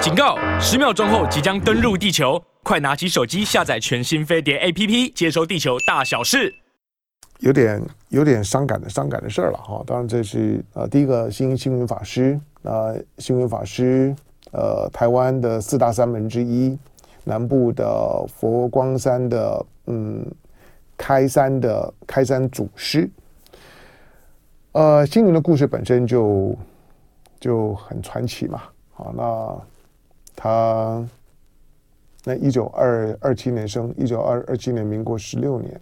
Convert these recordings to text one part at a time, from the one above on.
警告！十秒钟后即将登陆地球，快拿起手机下载全新飞碟 APP，接收地球大小事。有点有点伤感的伤感的事儿了哈。当然这是呃第一个新星云法师啊，星云法师呃台湾的四大三门之一，南部的佛光山的嗯开山的开山祖师。呃，星云的故事本身就就很传奇嘛。好，那。他那一九二二七年生，一九二二七年，民国十六年。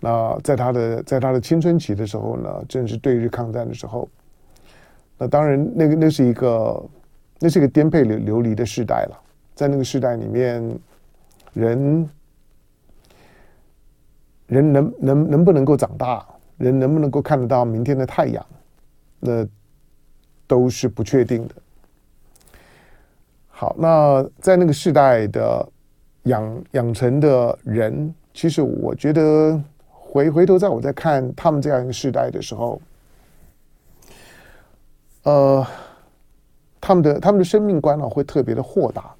那在他的在他的青春期的时候呢，正是对日抗战的时候。那当然，那个那是一个那是一个颠沛流流离的时代了。在那个时代里面，人人能能能不能够长大，人能不能够看得到明天的太阳，那都是不确定的。好，那在那个时代的养养成的人，其实我觉得回回头在我在看他们这样一个时代的时候，呃，他们的他们的生命观呢会特别的豁达，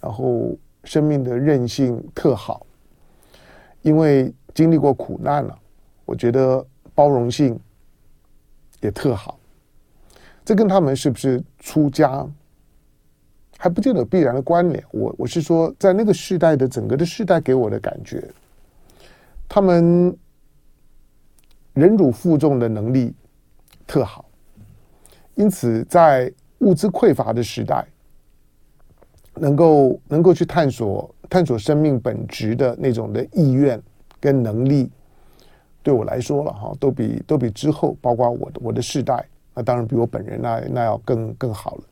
然后生命的韧性特好，因为经历过苦难了，我觉得包容性也特好，这跟他们是不是出家？还不见得有必然的关联。我我是说，在那个时代的整个的时代给我的感觉，他们忍辱负重的能力特好，因此在物资匮乏的时代，能够能够去探索探索生命本质的那种的意愿跟能力，对我来说了哈，都比都比之后包括我的我的世代，那当然比我本人那那要更更好了。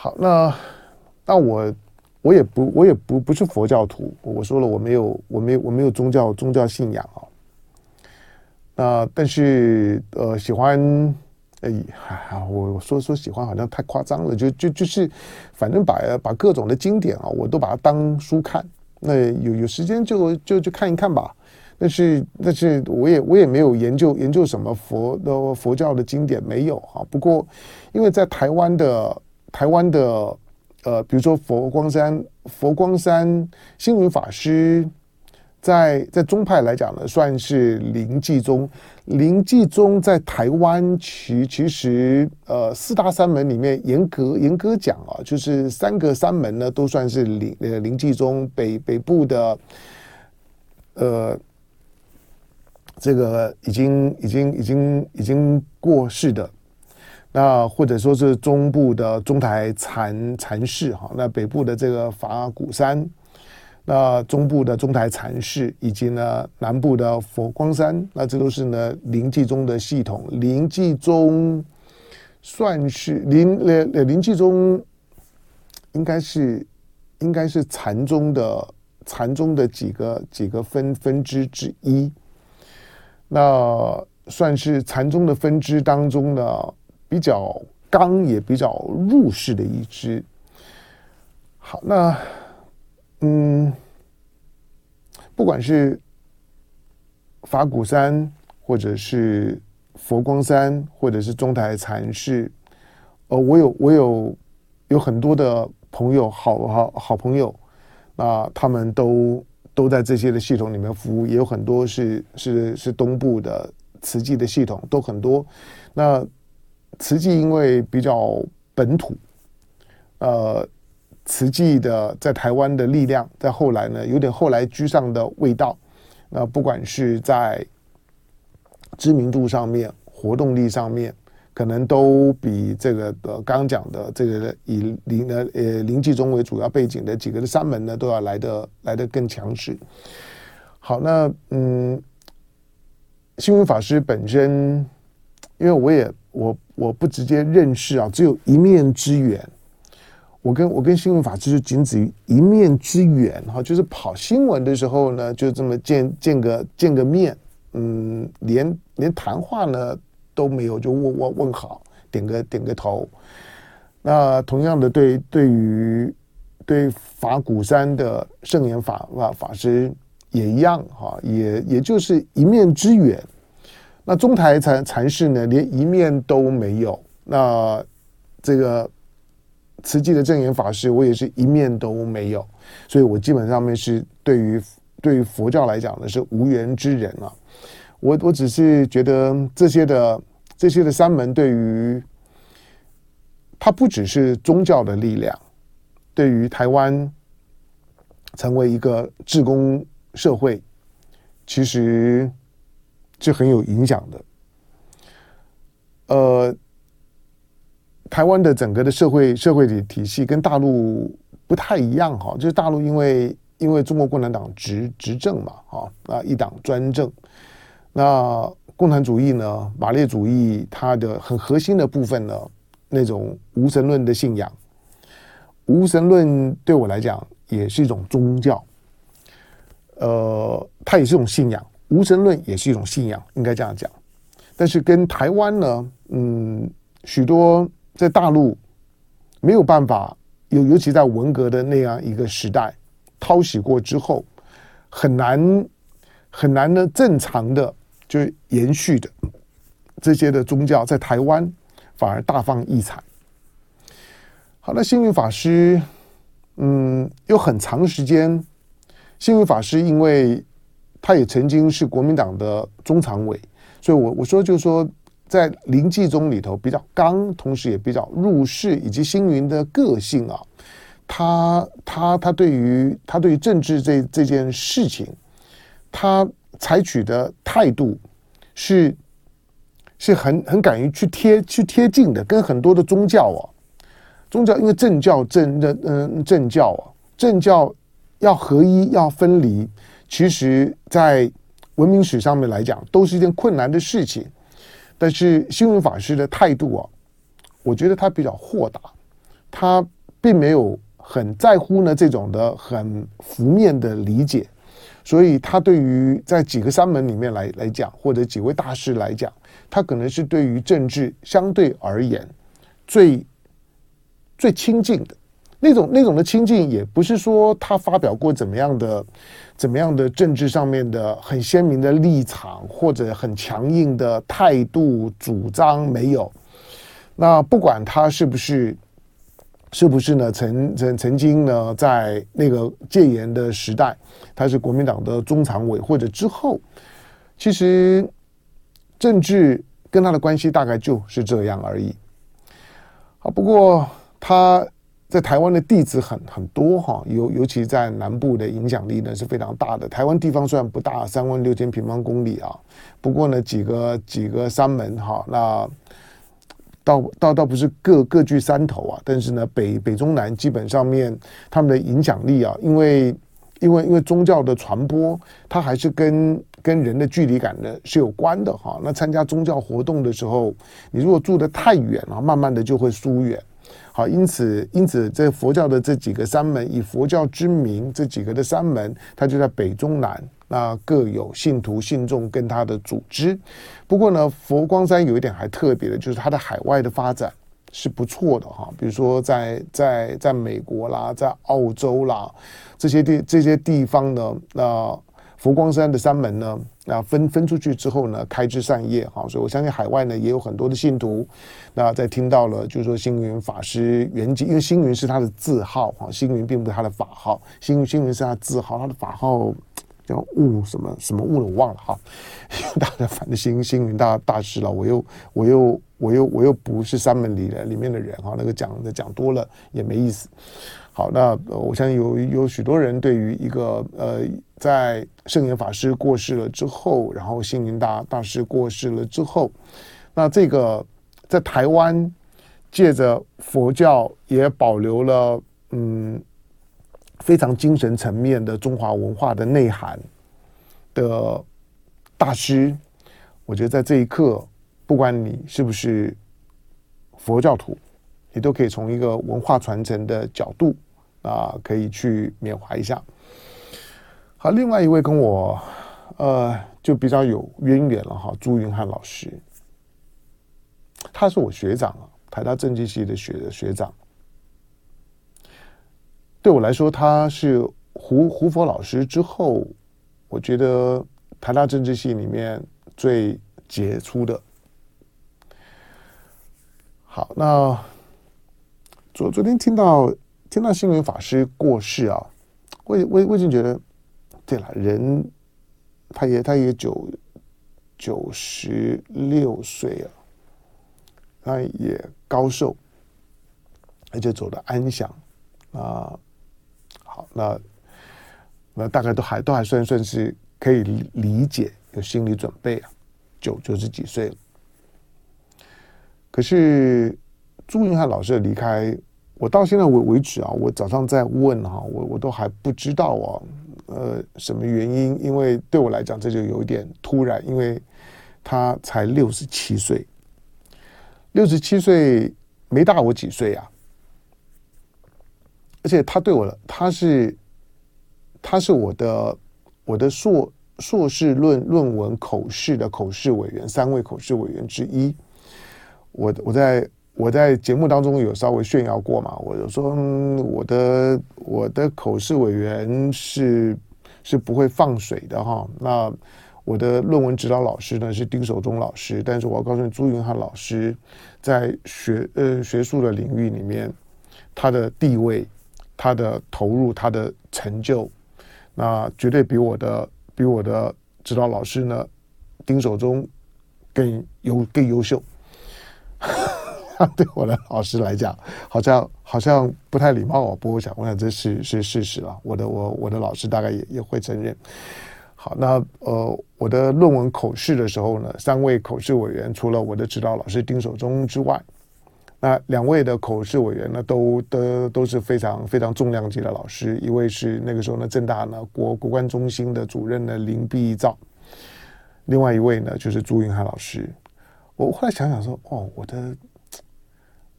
好，那那我我也不我也不不是佛教徒，我说了我没有我没有我没有宗教宗教信仰啊。那但是呃喜欢哎呀，我我说说喜欢好像太夸张了，就就就是反正把把各种的经典啊，我都把它当书看。那有有时间就就就看一看吧。但是但是我也我也没有研究研究什么佛的佛教的经典没有啊。不过因为在台湾的。台湾的呃，比如说佛光山，佛光山星云法师在，在在宗派来讲呢，算是临济宗。临济宗在台湾其其实呃四大山门里面严格严格讲啊，就是三个山门呢都算是临呃临济宗北北部的呃这个已经已经已经已经过世的。那或者说是中部的中台禅禅寺哈，那北部的这个法鼓山，那中部的中台禅寺，以及呢南部的佛光山，那这都是呢临济宗的系统。临济宗算是临呃呃临济宗应该是应该是禅宗的禅宗的几个几个分分支之一。那算是禅宗的分支当中呢。比较刚也比较入世的一支。好，那嗯，不管是法鼓山，或者是佛光山，或者是中台禅寺，呃，我有我有有很多的朋友，好好好朋友，那他们都都在这些的系统里面服务，也有很多是是是东部的慈济的系统，都很多。那慈济因为比较本土，呃，慈济的在台湾的力量，在后来呢，有点后来居上的味道。那不管是在知名度上面、活动力上面，可能都比这个呃刚讲的这个以林呃呃临济宗为主要背景的几个的山门呢，都要来得来得更强势。好，那嗯，星云法师本身，因为我也我。我不直接认识啊，只有一面之缘。我跟我跟新闻法师就仅止于一面之缘哈，就是跑新闻的时候呢，就这么见见个见个面，嗯，连连谈话呢都没有，就问问问好，点个点个头。那同样的对，对对于对法鼓山的圣严法法法师也一样哈，也也就是一面之缘。那中台禅禅师呢，连一面都没有。那这个慈济的证严法师，我也是一面都没有，所以我基本上面是对于对于佛教来讲呢是无缘之人啊。我我只是觉得这些的这些的三门对于它不只是宗教的力量，对于台湾成为一个志工社会，其实是很有影响的。呃。台湾的整个的社会社会体体系跟大陆不太一样哈，就是大陆因为因为中国共产党执执政嘛，哈啊一党专政，那共产主义呢，马列主义它的很核心的部分呢，那种无神论的信仰，无神论对我来讲也是一种宗教，呃，它也是一种信仰，无神论也是一种信仰，应该这样讲，但是跟台湾呢，嗯，许多。在大陆没有办法，尤尤其在文革的那样一个时代，淘洗过之后，很难很难的正常的就延续的这些的宗教，在台湾反而大放异彩。好，那星云法师，嗯，有很长时间，星云法师因为他也曾经是国民党的中常委，所以我我说就是说。在临济宗里头比较刚，同时也比较入世，以及星云的个性啊，他他他对于他对于政治这这件事情，他采取的态度是是很很敢于去贴去贴近的，跟很多的宗教啊，宗教因为政教政的嗯政教啊，政教要合一要分离，其实在文明史上面来讲，都是一件困难的事情。但是星云法师的态度啊，我觉得他比较豁达，他并没有很在乎呢这种的很浮面的理解，所以他对于在几个三门里面来来讲，或者几位大师来讲，他可能是对于政治相对而言最最亲近的。那种那种的亲近，也不是说他发表过怎么样的、怎么样的政治上面的很鲜明的立场，或者很强硬的态度主张没有。那不管他是不是，是不是呢？曾曾曾经呢，在那个戒严的时代，他是国民党的中常委，或者之后，其实政治跟他的关系大概就是这样而已。好，不过他。在台湾的弟子很很多哈，尤尤其在南部的影响力呢是非常大的。台湾地方虽然不大，三万六千平方公里啊，不过呢几个几个山门哈，那倒倒倒不是各各据山头啊，但是呢北北中南基本上面他们的影响力啊，因为因为因为宗教的传播，它还是跟跟人的距离感呢是有关的哈。那参加宗教活动的时候，你如果住得太远啊，慢慢的就会疏远。好，因此，因此，这佛教的这几个三门，以佛教之名，这几个的三门，它就在北中南，那各有信徒信众跟它的组织。不过呢，佛光山有一点还特别的，就是它的海外的发展是不错的哈。比如说在在在美国啦，在澳洲啦这些地这些地方呢，那佛光山的三门呢。那分分出去之后呢，开枝散叶哈，所以我相信海外呢也有很多的信徒。那在听到了，就是说星云法师圆寂，因为星云是他的字号哈，星云并不是他的法号，星云星云是他的字号，他的法号叫悟什么什么悟了，我忘了哈。大家反正星星云大大师了，我又我又我又我又不是三门里的里面的人哈，那个讲的讲多了也没意思。好，那我相信有有许多人对于一个呃，在圣严法师过世了之后，然后星云大大师过世了之后，那这个在台湾借着佛教也保留了嗯非常精神层面的中华文化的内涵的大师，我觉得在这一刻，不管你是不是佛教徒，你都可以从一个文化传承的角度。啊，可以去缅怀一下。好，另外一位跟我呃就比较有渊源了哈，朱云汉老师，他是我学长啊，台大政治系的学学长。对我来说，他是胡胡佛老师之后，我觉得台大政治系里面最杰出的。好，那。昨昨天听到听到星云法师过世啊，我我我已经觉得，对了，人他也他也九九十六岁了，他也高寿，而且走得安详啊。好，那那大概都还都还算算是可以理解，有心理准备啊，九九十几岁了。可是朱云汉老师的离开，我到现在为为止啊，我早上在问哈，我我都还不知道啊，呃，什么原因？因为对我来讲，这就有一点突然，因为他才六十七岁，六十七岁没大我几岁啊，而且他对我，他是他是我的我的硕硕士论论文口试的口试委员，三位口试委员之一。我我在我在节目当中有稍微炫耀过嘛，我就说我的我的口试委员是是不会放水的哈。那我的论文指导老师呢是丁守中老师，但是我要告诉你，朱云汉老师在学呃学术的领域里面，他的地位、他的投入、他的成就，那绝对比我的比我的指导老师呢丁守中更优更优秀。对我的老师来讲，好像好像不太礼貌啊。不过我想，我想这是是事实了。我的我我的老师大概也也会承认。好，那呃，我的论文口试的时候呢，三位口试委员除了我的指导老师丁守中之外，那两位的口试委员呢，都都都是非常非常重量级的老师。一位是那个时候呢，正大呢国国关中心的主任呢林必造，另外一位呢就是朱云汉老师。我后来想想说，哦，我的，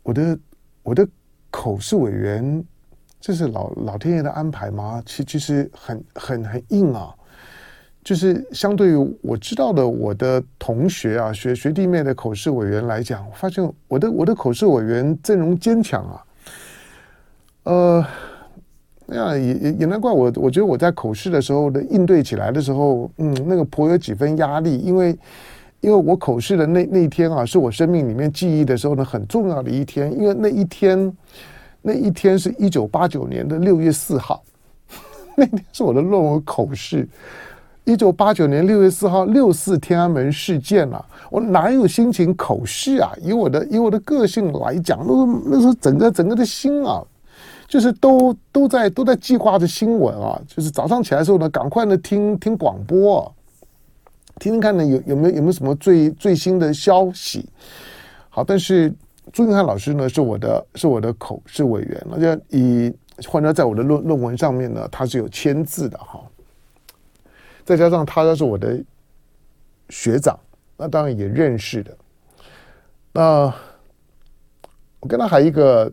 我的，我的口试委员，这是老老天爷的安排吗？其其实很很很硬啊，就是相对于我知道的我的同学啊，学学弟妹的口试委员来讲，我发现我的我的口试委员阵容坚强啊，呃，那也也也难怪我，我觉得我在口试的时候的应对起来的时候，嗯，那个颇有几分压力，因为。因为我口试的那那一天啊，是我生命里面记忆的时候呢，很重要的一天。因为那一天，那一天是一九八九年的六月四号，那天是我的论文口试。一九八九年六月四号，六四天安门事件啊，我哪有心情口试啊？以我的以我的个性来讲，那那时候整个整个的心啊，就是都都在都在计划着新闻啊，就是早上起来的时候呢，赶快的听听广播。听听看呢，有有没有有没有什么最最新的消息？好，但是朱云汉老师呢，是我的是我的口试委员，那就以换成在我的论论文上面呢，他是有签字的哈。再加上他是我的学长，那当然也认识的。那我跟他还一个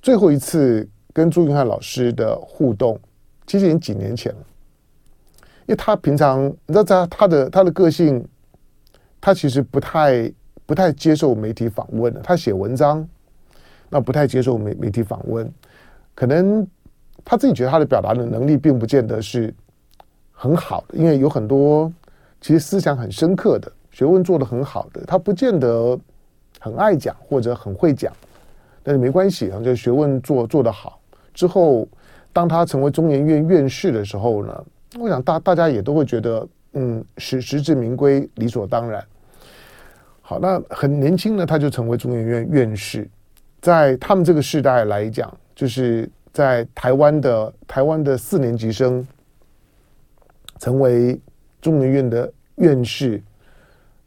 最后一次跟朱云汉老师的互动，其实已经几年前了。因为他平常，你知道他他的他的个性，他其实不太不太接受媒体访问的。他写文章，那不太接受媒媒体访问，可能他自己觉得他的表达的能力并不见得是很好的，因为有很多其实思想很深刻的学问做得很好的，他不见得很爱讲或者很会讲，但是没关系啊，就学问做做得好之后，当他成为中研院院士的时候呢，我想大大家也都会觉得，嗯，实实至名归，理所当然。好，那很年轻呢，他就成为中研院院士，在他们这个时代来讲，就是在台湾的台湾的四年级生成为中研院的院士，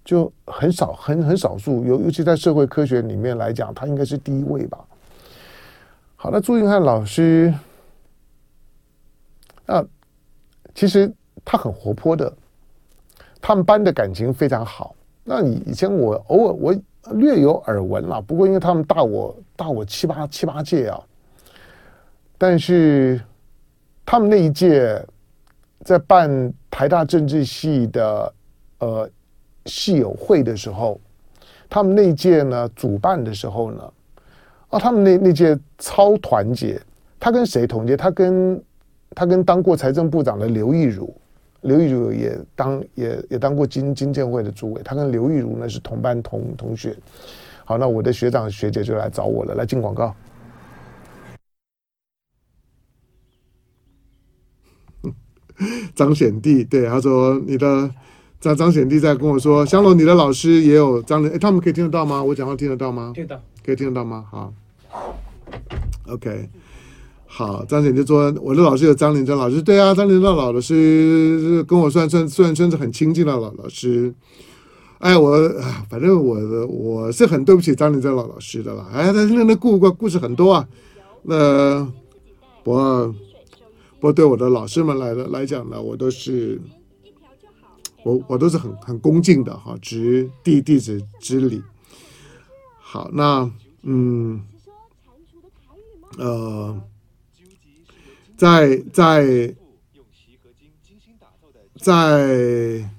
就很少很很少数，尤尤其在社会科学里面来讲，他应该是第一位吧。好，那朱云汉老师，啊。其实他很活泼的，他们班的感情非常好。那你以前我偶尔我略有耳闻了，不过因为他们大我大我七八七八届啊，但是他们那一届在办台大政治系的呃系友会的时候，他们那一届呢主办的时候呢，啊，他们那那届超团结，他跟谁同届？他跟他跟当过财政部长的刘亦儒刘亦儒也当也也当过金金建会的主委他跟刘亦如呢是同班同同学。好那我的学长学姐就来找我了来进广告。张显帝对他说你的张张显帝在跟我说香楼你的老师也有张磊哎他们可以听得到吗？我讲话听得到吗？听得到。可以听得到吗？好。Ok 好，张姐就说我的老师有张连珍老师，对啊，张连珍老师跟我算算算算是很亲近的老老师。哎，我反正我我是很对不起张连珍老老师的了。哎，他那那故故故事很多啊，那我。我对我的老师们来来讲呢，我都是，我我都是很很恭敬的哈，执弟弟子之礼。好，那嗯，呃，在在在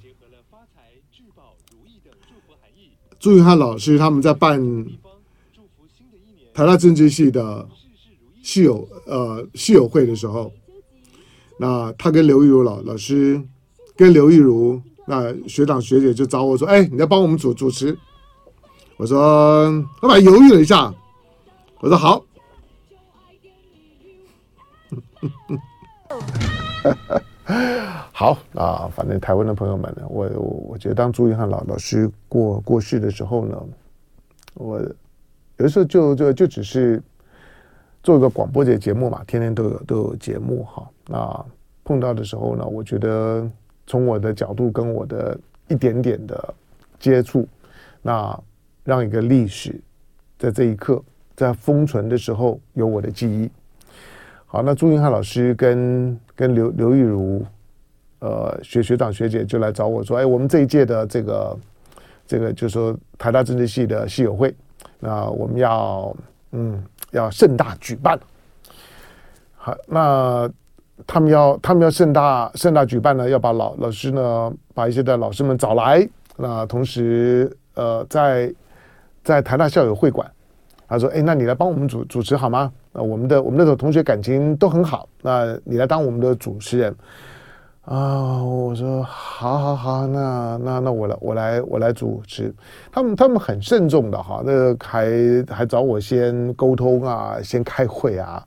朱云汉老师他们在办台大政治系的系友呃系友会的时候。那他跟刘玉如老老师，跟刘玉如那学长学姐就找我说：“哎，你要帮我们主主持。”我说：“老板犹豫了一下。”我说：“好。” 好啊，反正台湾的朋友们呢，我我我觉得当朱云汉老老师过过世的时候呢，我有时候就就就只是。做一个广播节节目嘛，天天都有都有节目哈。那碰到的时候呢，我觉得从我的角度跟我的一点点的接触，那让一个历史在这一刻在封存的时候有我的记忆。好，那朱云汉老师跟跟刘刘玉如呃学学长学姐就来找我说，哎，我们这一届的这个这个就是说台大政治系的系友会，那我们要嗯。要盛大举办，好，那他们要他们要盛大盛大举办呢，要把老老师呢，把一些的老师们找来，那同时呃，在在台大校友会馆，他说，哎，那你来帮我们主主持好吗？那我们的我们的同学感情都很好，那你来当我们的主持人。啊，我说好，好，好，那那那我来，我来，我来主持。他们他们很慎重的哈，那个还还找我先沟通啊，先开会啊，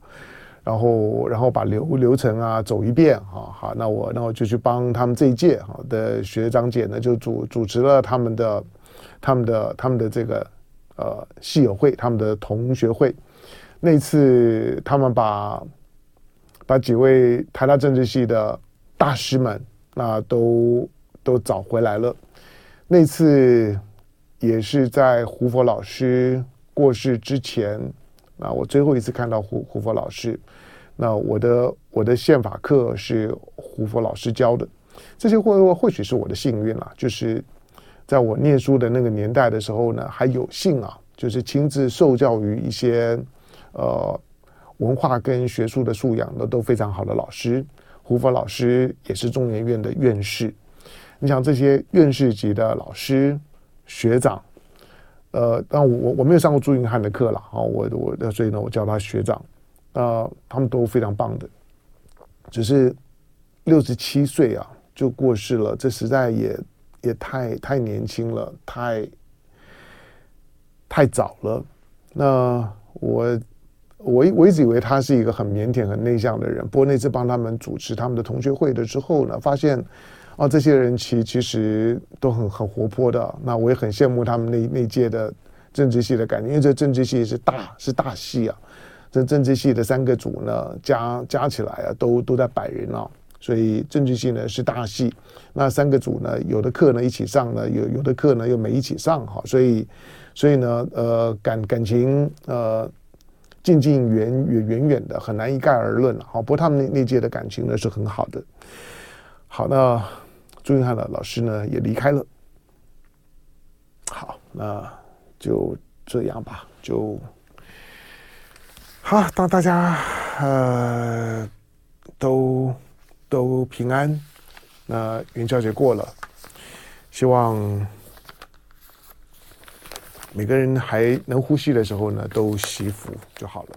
然后然后把流流程啊走一遍哈。好，那我那我就去帮他们这一届哈的学长姐呢，就主主持了他们的他们的他们的这个呃系友会，他们的同学会。那次他们把把几位台大政治系的。大师们，那都都找回来了。那次也是在胡佛老师过世之前，那我最后一次看到胡胡佛老师。那我的我的宪法课是胡佛老师教的，这些或或许是我的幸运了，就是在我念书的那个年代的时候呢，还有幸啊，就是亲自受教于一些呃文化跟学术的素养的都非常好的老师。胡佛老师也是中研院的院士，你想这些院士级的老师学长，呃，但我我没有上过朱云汉的课了啊，我我所以呢，我叫他学长，呃，他们都非常棒的，只是六十七岁啊就过世了，这实在也也太太年轻了，太太早了，那我。我我一直以为他是一个很腼腆、很内向的人。不过那次帮他们主持他们的同学会的之后呢，发现啊，这些人其其实都很很活泼的。那我也很羡慕他们那那届的政治系的感觉，因为这政治系是大是大系啊。这政治系的三个组呢，加加起来啊，都都在百人啊。所以政治系呢是大系，那三个组呢，有的课呢一起上呢，有有的课呢又没一起上哈。所以所以呢，呃，感感情呃。近近远远远远的，很难一概而论了。好，不过他们那那届的感情呢是很好的。好，那朱云汉的老师呢也离开了。好，那就这样吧，就好，当大家呃都都平安，那元宵节过了，希望。每个人还能呼吸的时候呢，都惜福就好了。